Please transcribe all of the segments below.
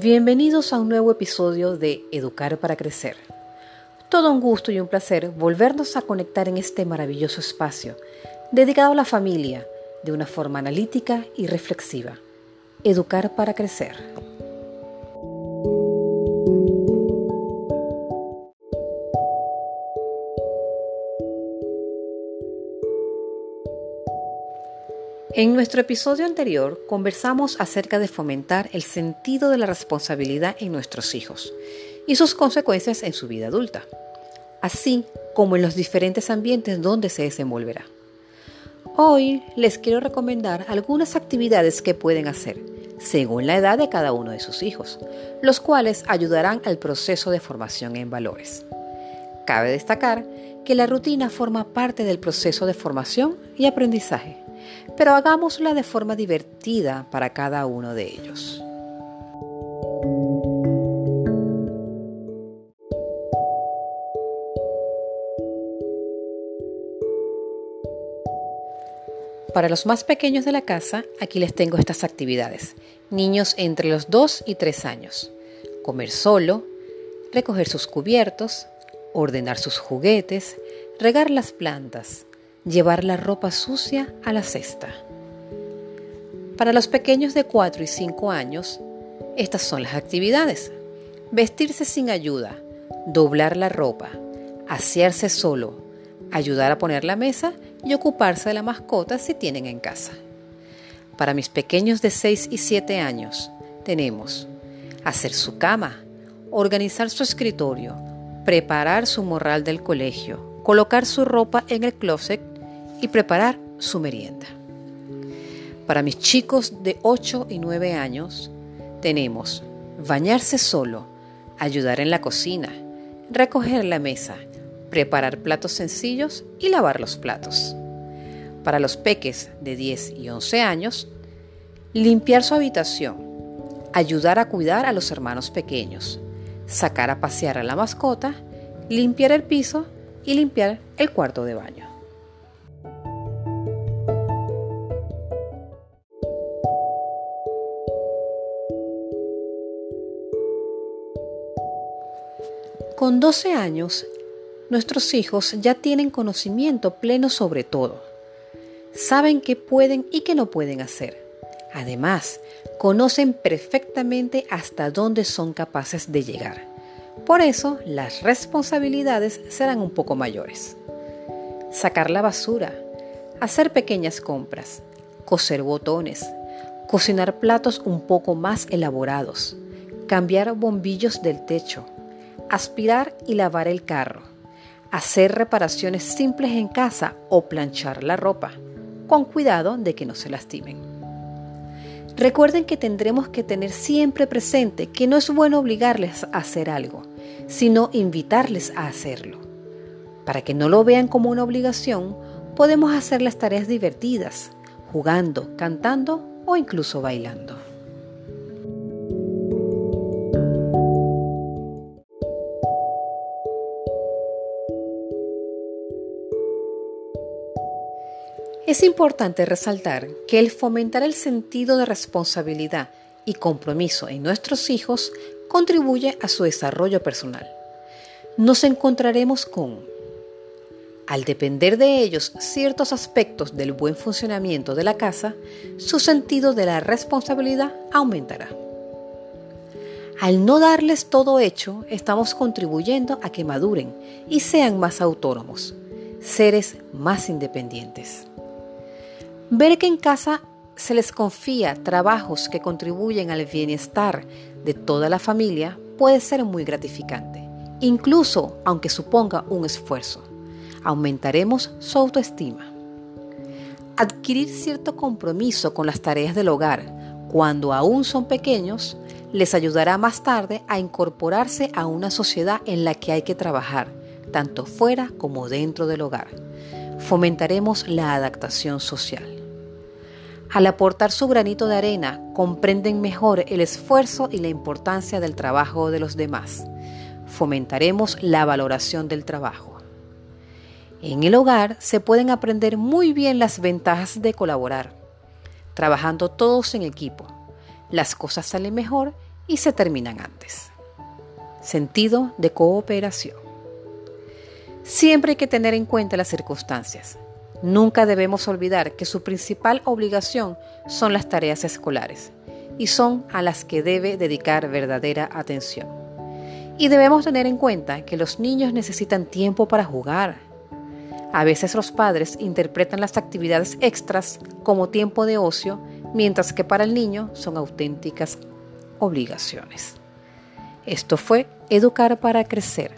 Bienvenidos a un nuevo episodio de Educar para Crecer. Todo un gusto y un placer volvernos a conectar en este maravilloso espacio dedicado a la familia de una forma analítica y reflexiva. Educar para Crecer. En nuestro episodio anterior conversamos acerca de fomentar el sentido de la responsabilidad en nuestros hijos y sus consecuencias en su vida adulta, así como en los diferentes ambientes donde se desenvolverá. Hoy les quiero recomendar algunas actividades que pueden hacer según la edad de cada uno de sus hijos, los cuales ayudarán al proceso de formación en valores. Cabe destacar que la rutina forma parte del proceso de formación y aprendizaje pero hagámosla de forma divertida para cada uno de ellos. Para los más pequeños de la casa, aquí les tengo estas actividades. Niños entre los 2 y 3 años. Comer solo, recoger sus cubiertos, ordenar sus juguetes, regar las plantas, llevar la ropa sucia a la cesta. Para los pequeños de 4 y 5 años, estas son las actividades. Vestirse sin ayuda, doblar la ropa, asearse solo, ayudar a poner la mesa y ocuparse de la mascota si tienen en casa. Para mis pequeños de 6 y 7 años, tenemos hacer su cama, organizar su escritorio, preparar su morral del colegio, colocar su ropa en el closet y preparar su merienda. Para mis chicos de 8 y 9 años tenemos bañarse solo, ayudar en la cocina, recoger la mesa, preparar platos sencillos y lavar los platos. Para los peques de 10 y 11 años, limpiar su habitación, ayudar a cuidar a los hermanos pequeños, sacar a pasear a la mascota, limpiar el piso y limpiar el cuarto de baño. Con 12 años, nuestros hijos ya tienen conocimiento pleno sobre todo. Saben qué pueden y qué no pueden hacer. Además, conocen perfectamente hasta dónde son capaces de llegar. Por eso, las responsabilidades serán un poco mayores. Sacar la basura, hacer pequeñas compras, coser botones, cocinar platos un poco más elaborados, cambiar bombillos del techo, aspirar y lavar el carro, hacer reparaciones simples en casa o planchar la ropa, con cuidado de que no se lastimen. Recuerden que tendremos que tener siempre presente que no es bueno obligarles a hacer algo, sino invitarles a hacerlo. Para que no lo vean como una obligación, podemos hacer las tareas divertidas, jugando, cantando o incluso bailando. Es importante resaltar que el fomentar el sentido de responsabilidad y compromiso en nuestros hijos contribuye a su desarrollo personal. Nos encontraremos con, al depender de ellos ciertos aspectos del buen funcionamiento de la casa, su sentido de la responsabilidad aumentará. Al no darles todo hecho, estamos contribuyendo a que maduren y sean más autónomos, seres más independientes. Ver que en casa se les confía trabajos que contribuyen al bienestar de toda la familia puede ser muy gratificante, incluso aunque suponga un esfuerzo. Aumentaremos su autoestima. Adquirir cierto compromiso con las tareas del hogar cuando aún son pequeños les ayudará más tarde a incorporarse a una sociedad en la que hay que trabajar, tanto fuera como dentro del hogar. Fomentaremos la adaptación social. Al aportar su granito de arena, comprenden mejor el esfuerzo y la importancia del trabajo de los demás. Fomentaremos la valoración del trabajo. En el hogar se pueden aprender muy bien las ventajas de colaborar, trabajando todos en equipo. Las cosas salen mejor y se terminan antes. Sentido de cooperación. Siempre hay que tener en cuenta las circunstancias. Nunca debemos olvidar que su principal obligación son las tareas escolares y son a las que debe dedicar verdadera atención. Y debemos tener en cuenta que los niños necesitan tiempo para jugar. A veces los padres interpretan las actividades extras como tiempo de ocio, mientras que para el niño son auténticas obligaciones. Esto fue Educar para Crecer.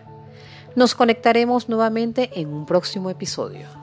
Nos conectaremos nuevamente en un próximo episodio.